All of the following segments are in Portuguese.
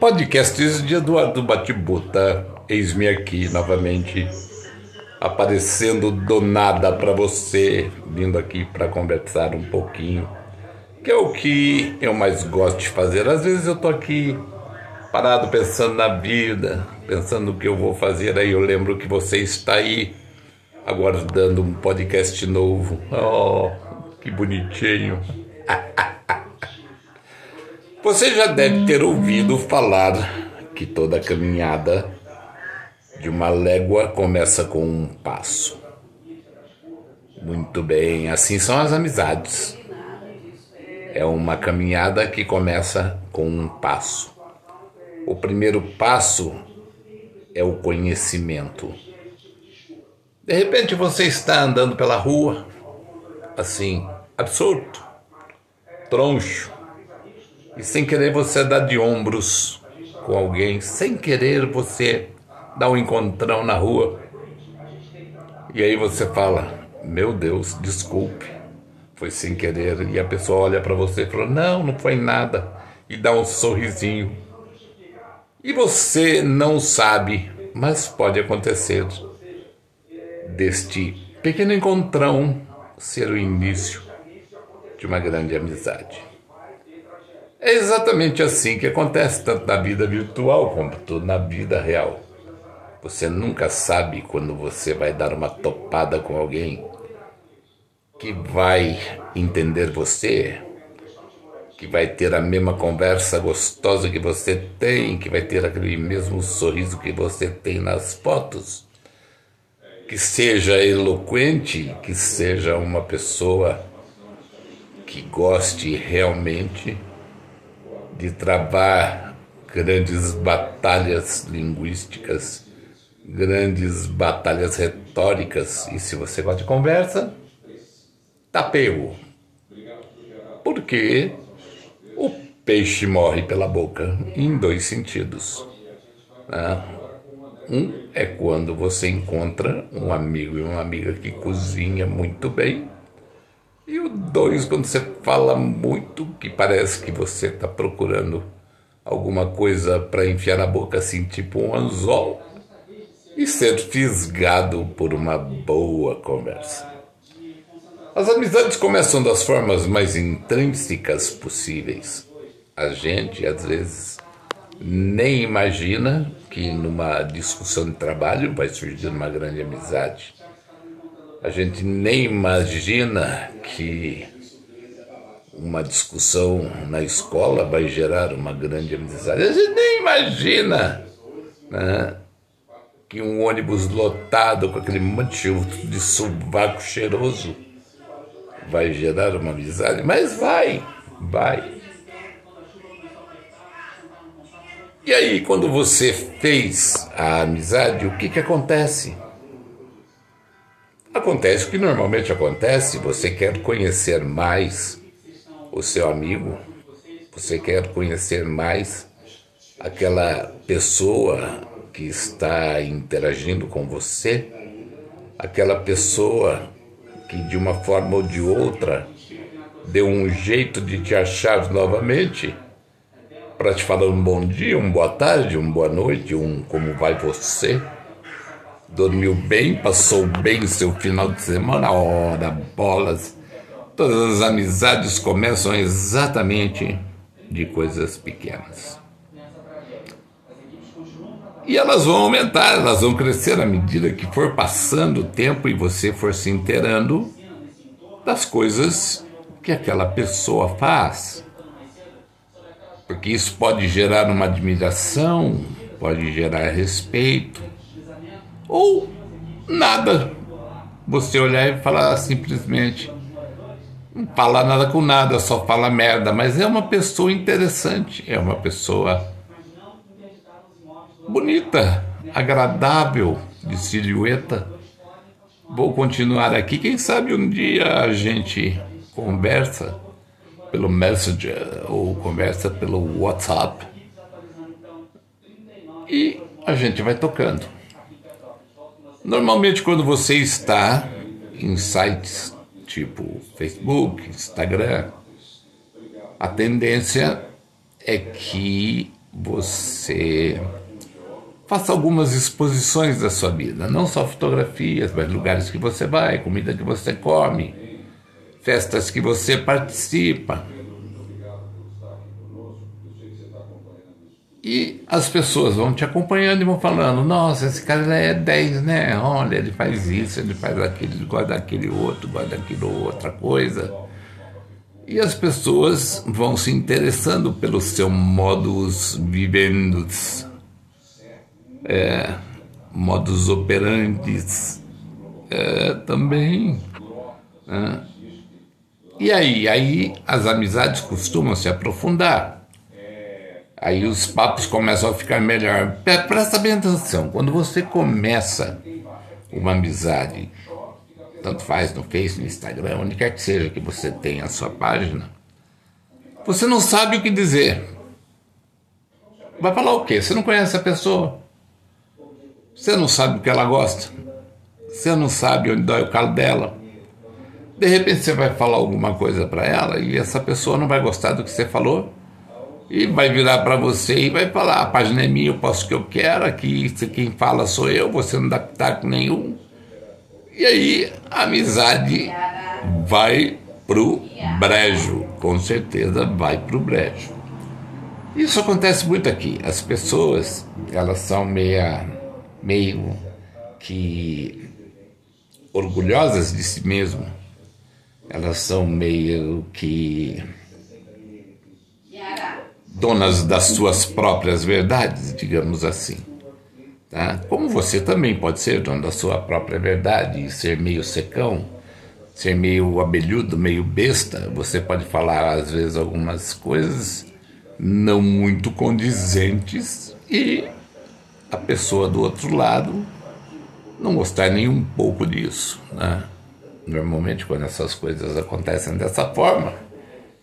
Podcasts de Eduardo Batibuta, eis-me aqui novamente, aparecendo do nada para você, vindo aqui para conversar um pouquinho, que é o que eu mais gosto de fazer. Às vezes eu tô aqui parado pensando na vida, pensando o que eu vou fazer, aí eu lembro que você está aí aguardando um podcast novo. Oh, que bonitinho. Você já deve ter ouvido falar que toda caminhada de uma légua começa com um passo. Muito bem, assim são as amizades. É uma caminhada que começa com um passo. O primeiro passo é o conhecimento. De repente você está andando pela rua, assim, absurdo, troncho, e sem querer você dá de ombros com alguém, sem querer você dá um encontrão na rua. E aí você fala: Meu Deus, desculpe, foi sem querer. E a pessoa olha para você e fala: Não, não foi nada. E dá um sorrisinho. E você não sabe, mas pode acontecer deste pequeno encontrão ser o início de uma grande amizade. É exatamente assim que acontece tanto na vida virtual como na vida real. Você nunca sabe quando você vai dar uma topada com alguém que vai entender você, que vai ter a mesma conversa gostosa que você tem, que vai ter aquele mesmo sorriso que você tem nas fotos, que seja eloquente, que seja uma pessoa que goste realmente de travar grandes batalhas linguísticas, grandes batalhas retóricas. E se você gosta de conversa, pego. Porque o peixe morre pela boca em dois sentidos. Né? Um é quando você encontra um amigo e uma amiga que cozinha muito bem e o dois, quando você fala muito, que parece que você está procurando alguma coisa para enfiar na boca, assim, tipo um anzol, e ser fisgado por uma boa conversa. As amizades começam das formas mais intrínsecas possíveis. A gente, às vezes, nem imagina que numa discussão de trabalho vai surgir uma grande amizade. A gente nem imagina que uma discussão na escola vai gerar uma grande amizade. A gente nem imagina né, que um ônibus lotado com aquele monte de sovaco cheiroso vai gerar uma amizade. Mas vai, vai. E aí, quando você fez a amizade, o que, que acontece? Acontece o que normalmente acontece, você quer conhecer mais o seu amigo, você quer conhecer mais aquela pessoa que está interagindo com você, aquela pessoa que de uma forma ou de outra deu um jeito de te achar novamente para te falar um bom dia, uma boa tarde, uma boa noite, um como vai você dormiu bem, passou bem seu final de semana, ora, bolas. Todas as amizades começam exatamente de coisas pequenas. E elas vão aumentar, elas vão crescer à medida que for passando o tempo e você for se inteirando das coisas que aquela pessoa faz. Porque isso pode gerar uma admiração, pode gerar respeito, ou nada. Você olhar e falar simplesmente, não fala nada com nada, só fala merda, mas é uma pessoa interessante, é uma pessoa bonita, agradável, de silhueta. Vou continuar aqui, quem sabe um dia a gente conversa pelo Messenger ou conversa pelo WhatsApp e a gente vai tocando. Normalmente, quando você está em sites tipo Facebook, Instagram, a tendência é que você faça algumas exposições da sua vida, não só fotografias, mas lugares que você vai, comida que você come, festas que você participa. E as pessoas vão te acompanhando e vão falando: Nossa, esse cara é 10, né? Olha, ele faz isso, ele faz aquilo, ele gosta daquele outro, gosta daquilo outra coisa. E as pessoas vão se interessando pelo seu modus vivendi, é, modus operandi é, também. É. E aí, aí as amizades costumam se aprofundar. Aí os papos começam a ficar melhor. Presta bem atenção, quando você começa uma amizade tanto faz no Face, no Instagram, onde quer que seja que você tenha a sua página, você não sabe o que dizer. Vai falar o quê? Você não conhece a pessoa. Você não sabe o que ela gosta. Você não sabe onde dói o calo dela. De repente você vai falar alguma coisa para ela e essa pessoa não vai gostar do que você falou e vai virar para você e vai falar: a página é minha, eu posso o que eu quero, aqui quem fala sou eu, você não dá pitaco nenhum. E aí a amizade vai pro brejo, com certeza vai pro brejo. Isso acontece muito aqui. As pessoas, elas são meia, meio que orgulhosas de si mesmo. Elas são meio que donas das suas próprias verdades, digamos assim. Tá? Como você também pode ser dono da sua própria verdade e ser meio secão, ser meio abelhudo, meio besta, você pode falar às vezes algumas coisas não muito condizentes e a pessoa do outro lado não gostar nem um pouco disso. Né? Normalmente, quando essas coisas acontecem dessa forma,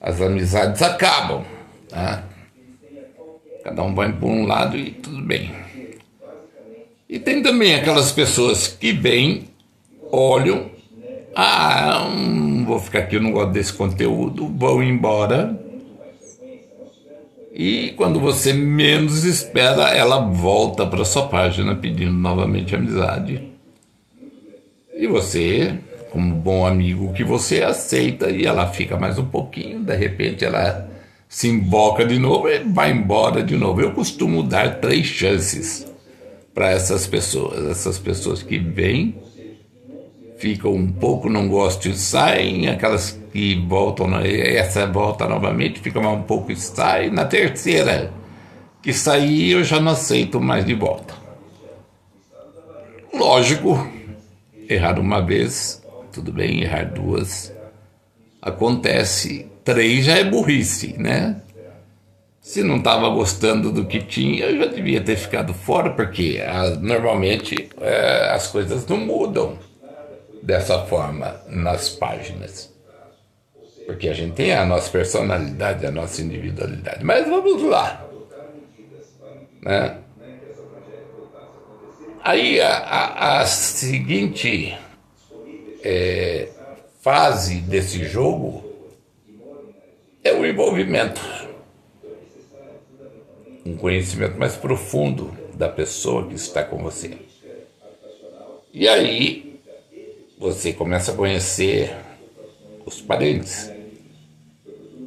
as amizades acabam. Tá? Cada um vai por um lado e tudo bem. E tem também aquelas pessoas que vêm, olham, ah, hum, vou ficar aqui, eu não gosto desse conteúdo, vão embora. E quando você menos espera, ela volta para sua página pedindo novamente amizade. E você, como bom amigo que você aceita, e ela fica mais um pouquinho, de repente ela se emboca de novo e vai embora de novo. Eu costumo dar três chances para essas pessoas. Essas pessoas que vêm, ficam um pouco, não gostam e saem, aquelas que voltam, essa volta novamente, fica mais um pouco e sai. Na terceira, que sair, eu já não aceito mais de volta. Lógico, errar uma vez, tudo bem, errar duas, acontece. Três já é burrice, né? Se não estava gostando do que tinha, eu já devia ter ficado fora, porque ah, normalmente é, as coisas não mudam dessa forma nas páginas. Porque a gente tem a nossa personalidade, a nossa individualidade. Mas vamos lá. Né? Aí a, a, a seguinte é, fase desse jogo é o envolvimento um conhecimento mais profundo da pessoa que está com você. E aí você começa a conhecer os parentes.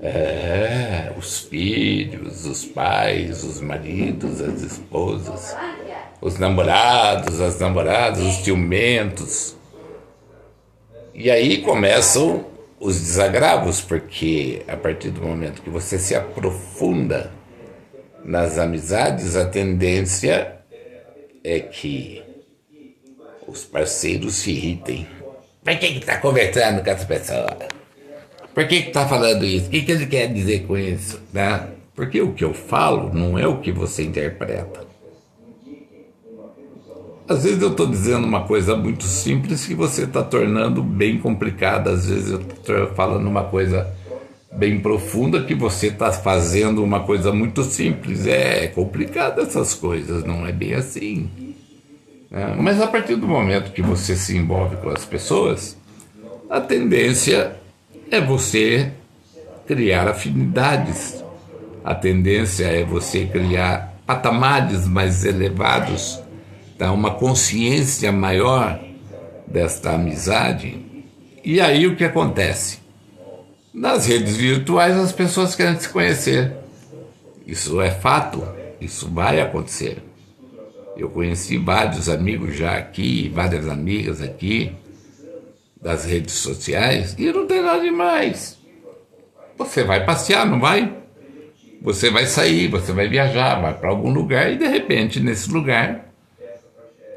É, os filhos, os pais, os maridos, as esposas, os namorados, as namoradas, os ciumentos. E aí começam os desagravos, porque a partir do momento que você se aprofunda nas amizades, a tendência é que os parceiros se irritem. Por que está conversando com essa pessoa? Por que está falando isso? O que, que ele quer dizer com isso? Né? Porque o que eu falo não é o que você interpreta. Às vezes eu estou dizendo uma coisa muito simples que você está tornando bem complicada. Às vezes eu estou falando uma coisa bem profunda que você está fazendo uma coisa muito simples. É complicado essas coisas, não é bem assim. É, mas a partir do momento que você se envolve com as pessoas, a tendência é você criar afinidades a tendência é você criar patamares mais elevados, tá? uma consciência maior desta amizade. E aí o que acontece? Nas redes virtuais as pessoas querem se conhecer. Isso é fato, isso vai acontecer. Eu conheci vários amigos já aqui, várias amigas aqui, das redes sociais, e não tem nada demais. Você vai passear, não vai? Você vai sair, você vai viajar, vai para algum lugar e de repente nesse lugar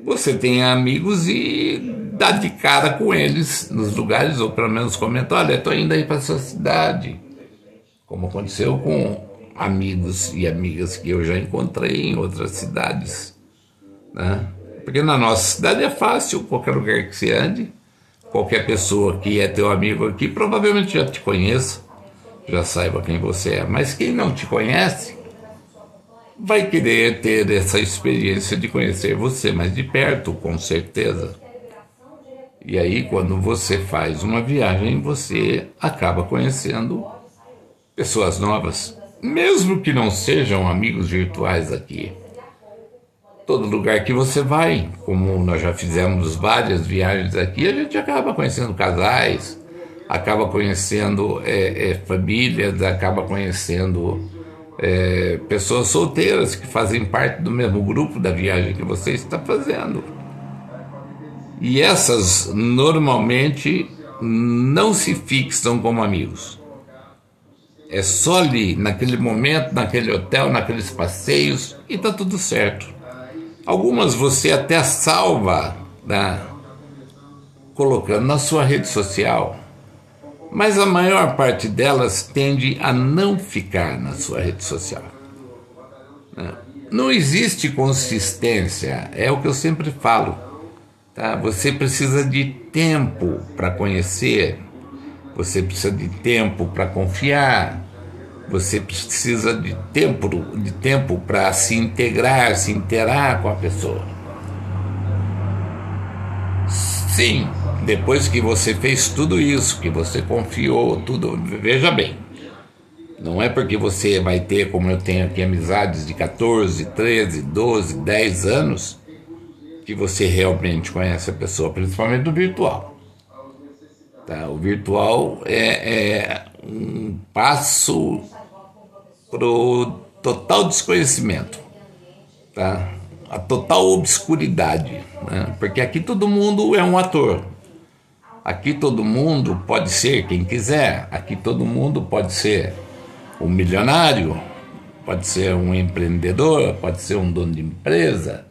você tem amigos e dá de cara com eles nos lugares, ou pelo menos comenta: olha, estou indo aí para essa cidade. Como aconteceu com amigos e amigas que eu já encontrei em outras cidades. Né? Porque na nossa cidade é fácil, qualquer lugar que você ande, qualquer pessoa que é teu amigo aqui provavelmente já te conheça já saiba quem você é. Mas quem não te conhece vai querer ter essa experiência de conhecer você mais de perto, com certeza. E aí, quando você faz uma viagem, você acaba conhecendo pessoas novas, mesmo que não sejam amigos virtuais aqui. Todo lugar que você vai, como nós já fizemos várias viagens aqui, a gente acaba conhecendo casais, acaba conhecendo é, é, famílias, acaba conhecendo é, pessoas solteiras que fazem parte do mesmo grupo da viagem que você está fazendo. E essas normalmente não se fixam como amigos. É só ali, naquele momento, naquele hotel, naqueles passeios, e está tudo certo. Algumas você até salva, né, colocando na sua rede social mas a maior parte delas tende a não ficar na sua rede social. Né? Não existe consistência, é o que eu sempre falo. Tá? Você precisa de tempo para conhecer, você precisa de tempo para confiar, você precisa de tempo, de tempo para se integrar, se interar com a pessoa. Sim, depois que você fez tudo isso, que você confiou, tudo, veja bem, não é porque você vai ter, como eu tenho aqui, amizades de 14, 13, 12, 10 anos, que você realmente conhece a pessoa, principalmente do virtual. Tá? O virtual é, é um passo para o total desconhecimento. Tá? A total obscuridade. Né? Porque aqui todo mundo é um ator. Aqui todo mundo pode ser quem quiser, aqui todo mundo pode ser um milionário, pode ser um empreendedor, pode ser um dono de empresa,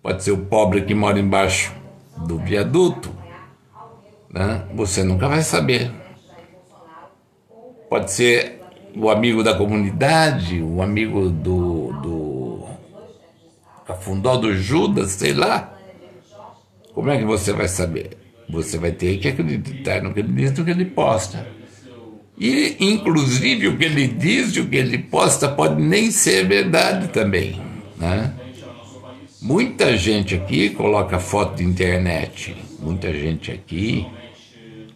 pode ser o pobre que mora embaixo do viaduto. Né? Você nunca vai saber. Pode ser o amigo da comunidade, o amigo do, do cafundó do Judas, sei lá. Como é que você vai saber? Você vai ter que acreditar no que ele diz, no que ele posta. E, inclusive, o que ele diz e o que ele posta pode nem ser verdade também. Né? Muita gente aqui coloca foto de internet, muita gente aqui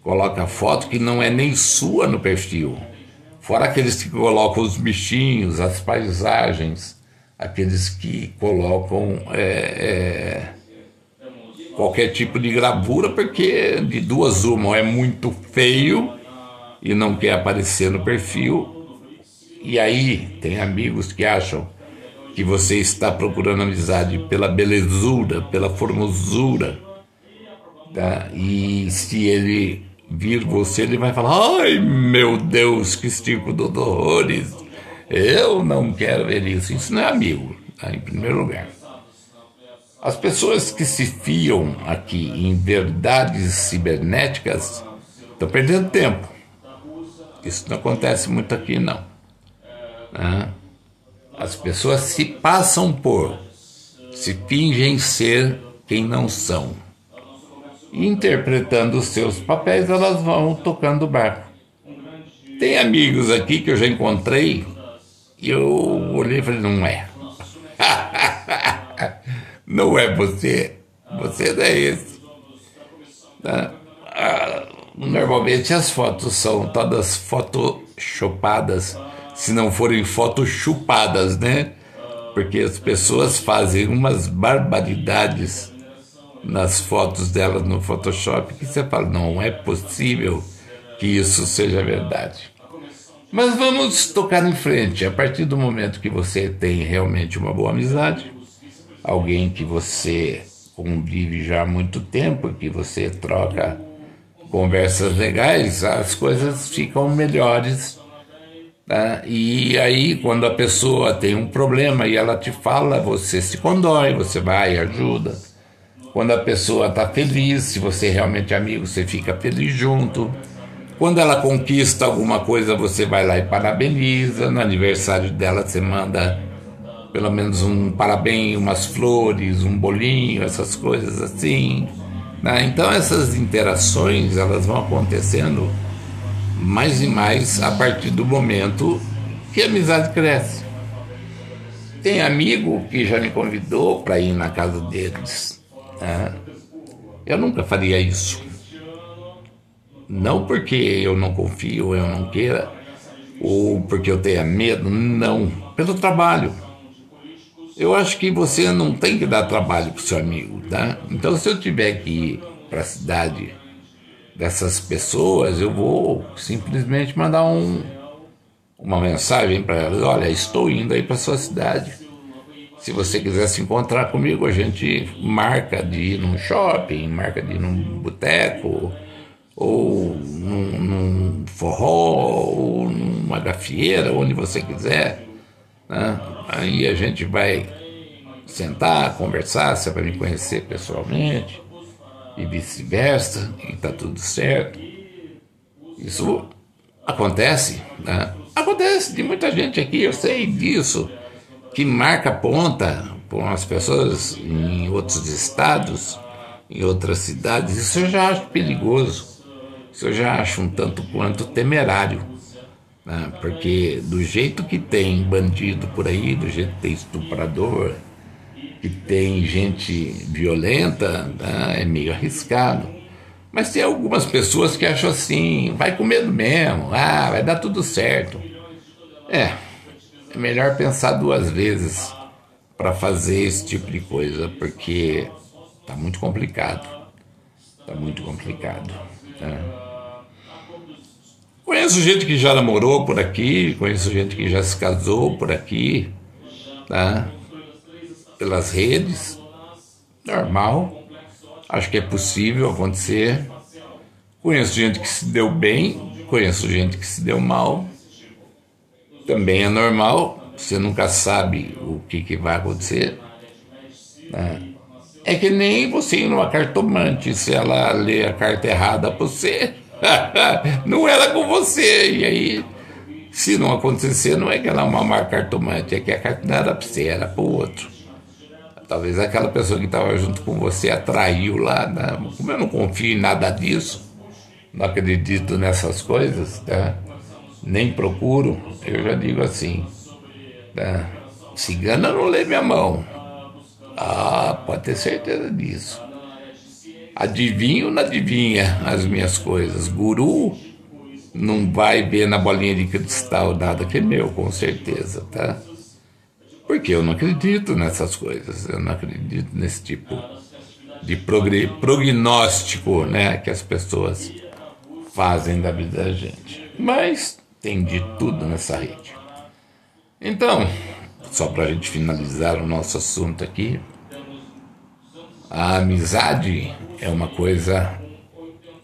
coloca foto que não é nem sua no perfil. Fora aqueles que colocam os bichinhos, as paisagens, aqueles que colocam é, é, qualquer tipo de gravura, porque de duas uma, é muito feio e não quer aparecer no perfil, e aí tem amigos que acham que você está procurando amizade pela belezura, pela formosura, tá? e se ele vir você, ele vai falar: ai meu Deus, que circo de horrores, eu não quero ver isso. Isso não é amigo, tá? em primeiro lugar. As pessoas que se fiam aqui em verdades cibernéticas estão perdendo tempo. Isso não acontece muito aqui, não. Né? As pessoas se passam por, se fingem ser quem não são. Interpretando os seus papéis, elas vão tocando o barco. Tem amigos aqui que eu já encontrei e eu olhei e falei, não é. Não é você. Você não é esse. Tá? Normalmente as fotos são todas photoshopadas, se não forem fotos chupadas, né? Porque as pessoas fazem umas barbaridades nas fotos delas no Photoshop que você fala, não é possível que isso seja verdade. Mas vamos tocar em frente. A partir do momento que você tem realmente uma boa amizade, alguém que você convive já há muito tempo, que você troca conversas legais, as coisas ficam melhores. Né? E aí, quando a pessoa tem um problema e ela te fala, você se condói, você vai e ajuda. Quando a pessoa está feliz, se você é realmente amigo, você fica feliz junto. Quando ela conquista alguma coisa, você vai lá e parabeniza. No aniversário dela, você manda pelo menos um parabéns, umas flores, um bolinho, essas coisas assim. Né? Então essas interações elas vão acontecendo mais e mais a partir do momento que a amizade cresce. Tem amigo que já me convidou para ir na casa deles. Né? Eu nunca faria isso. Não porque eu não confio, eu não queira, ou porque eu tenha medo, não. Pelo trabalho. Eu acho que você não tem que dar trabalho para o seu amigo, tá? Então, se eu tiver que ir para a cidade dessas pessoas, eu vou simplesmente mandar um, uma mensagem para elas: olha, estou indo aí para sua cidade. Se você quiser se encontrar comigo, a gente marca de ir num shopping, marca de ir num boteco, ou num, num forró, ou numa gafieira, onde você quiser. Né? Aí a gente vai sentar, conversar, você vai me conhecer pessoalmente, e vice-versa, e está tudo certo. Isso acontece, né? Acontece de muita gente aqui, eu sei disso, que marca ponta por umas pessoas em outros estados, em outras cidades. Isso eu já acho perigoso. Isso eu já acho um tanto quanto temerário. Né? Porque do jeito que tem bandido por aí, do jeito que tem estuprador, que tem gente violenta, né? é meio arriscado. Mas tem algumas pessoas que acham assim, vai com medo mesmo, ah, vai dar tudo certo. É, é melhor pensar duas vezes para fazer esse tipo de coisa, porque tá muito complicado. Tá muito complicado. Né? Conheço gente que já namorou por aqui, conheço gente que já se casou por aqui, tá? pelas redes. Normal. Acho que é possível acontecer. Conheço gente que se deu bem, conheço gente que se deu mal. Também é normal, você nunca sabe o que, que vai acontecer. Né? É que nem você ir numa cartomante, se ela lê a carta errada para você não era com você. E aí, se não acontecer, não é que ela é uma má cartomante, é que a carta não era para você, era para o outro. Talvez aquela pessoa que estava junto com você atraiu lá. Né? Como eu não confio em nada disso, não acredito nessas coisas, tá? nem procuro, eu já digo assim: tá? cigana não lê minha mão. Ah, pode ter certeza disso. Adivinho não adivinha as minhas coisas. Guru não vai ver na bolinha de cristal nada que é meu, com certeza, tá? Porque eu não acredito nessas coisas, eu não acredito nesse tipo de prognóstico, né, que as pessoas fazem da vida da gente. Mas tem de tudo nessa rede. Então, só para a gente finalizar o nosso assunto aqui, a amizade é uma coisa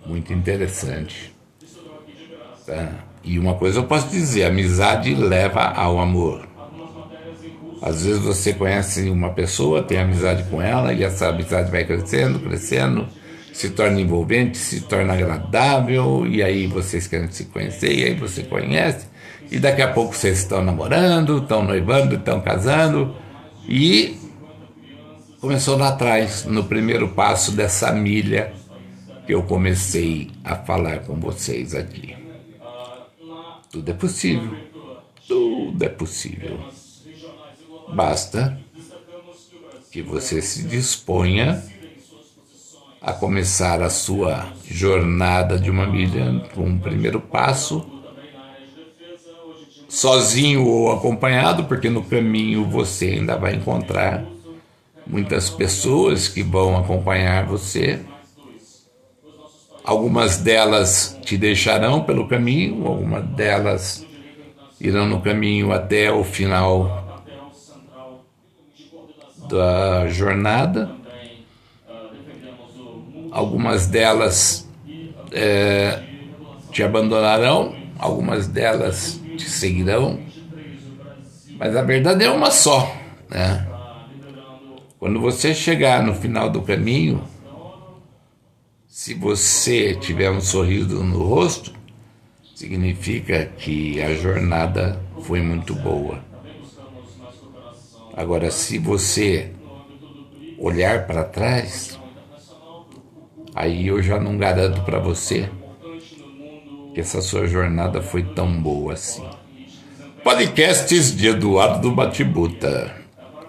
muito interessante. Tá? E uma coisa eu posso dizer: amizade leva ao amor. Às vezes você conhece uma pessoa, tem amizade com ela, e essa amizade vai crescendo, crescendo, se torna envolvente, se torna agradável, e aí vocês querem se conhecer, e aí você conhece, e daqui a pouco vocês estão namorando, estão noivando, estão casando, e começou lá atrás, no primeiro passo dessa milha que eu comecei a falar com vocês aqui. Tudo é possível. Tudo é possível. Basta que você se disponha a começar a sua jornada de uma milha com um primeiro passo sozinho ou acompanhado, porque no caminho você ainda vai encontrar muitas pessoas que vão acompanhar você. Algumas delas te deixarão pelo caminho, algumas delas irão no caminho até o final da jornada. Algumas delas é, te abandonarão, algumas delas te seguirão, mas a verdade é uma só, né? Quando você chegar no final do caminho, se você tiver um sorriso no rosto, significa que a jornada foi muito boa. Agora, se você olhar para trás, aí eu já não garanto para você que essa sua jornada foi tão boa assim. Podcasts de Eduardo Batibuta.